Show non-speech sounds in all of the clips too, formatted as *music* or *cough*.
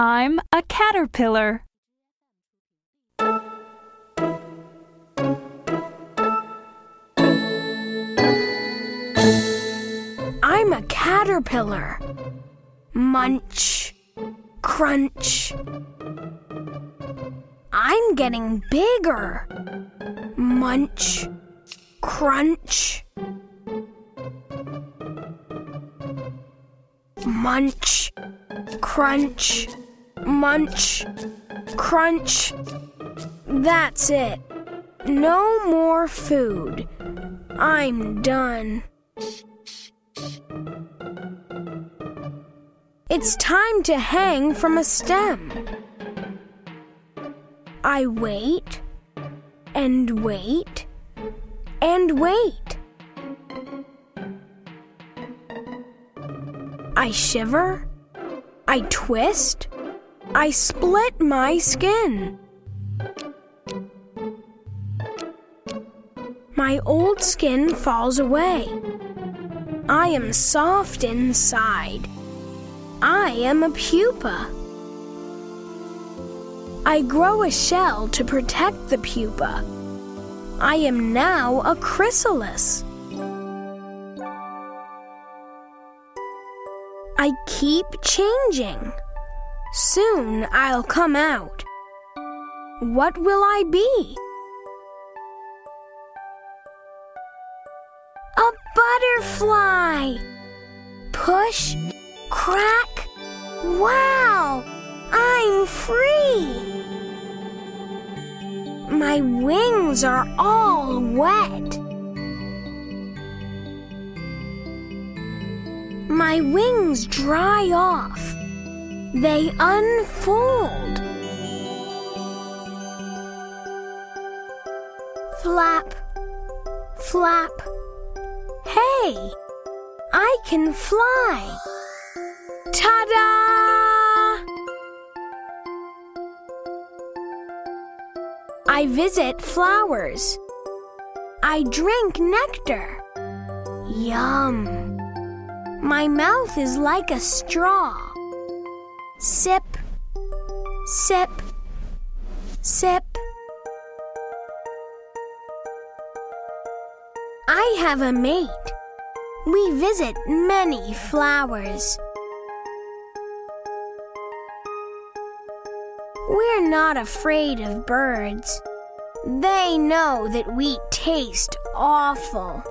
I'm a caterpillar. I'm a caterpillar. Munch, crunch. I'm getting bigger. Munch, crunch. Munch, crunch, munch, crunch. That's it. No more food. I'm done. It's time to hang from a stem. I wait and wait and wait. I shiver, I twist, I split my skin. My old skin falls away. I am soft inside. I am a pupa. I grow a shell to protect the pupa. I am now a chrysalis. I keep changing. Soon I'll come out. What will I be? A butterfly! Push Crack! Wow! I'm free! My wings are all wet. My wings dry off. They unfold. Flap, flap. Hey, I can fly. Ta da! I visit flowers. I drink nectar. Yum! My mouth is like a straw. Sip, sip, sip. I have a mate. We visit many flowers. We're not afraid of birds. They know that we taste awful.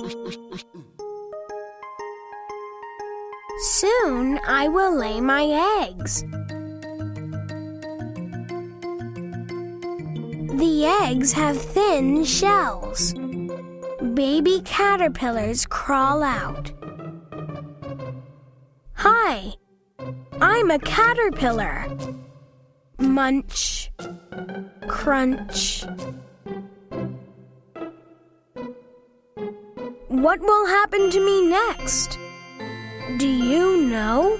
*laughs* Soon I will lay my eggs. The eggs have thin shells. Baby caterpillars crawl out. Hi, I'm a caterpillar. Munch, crunch. What will happen to me next? Do you know?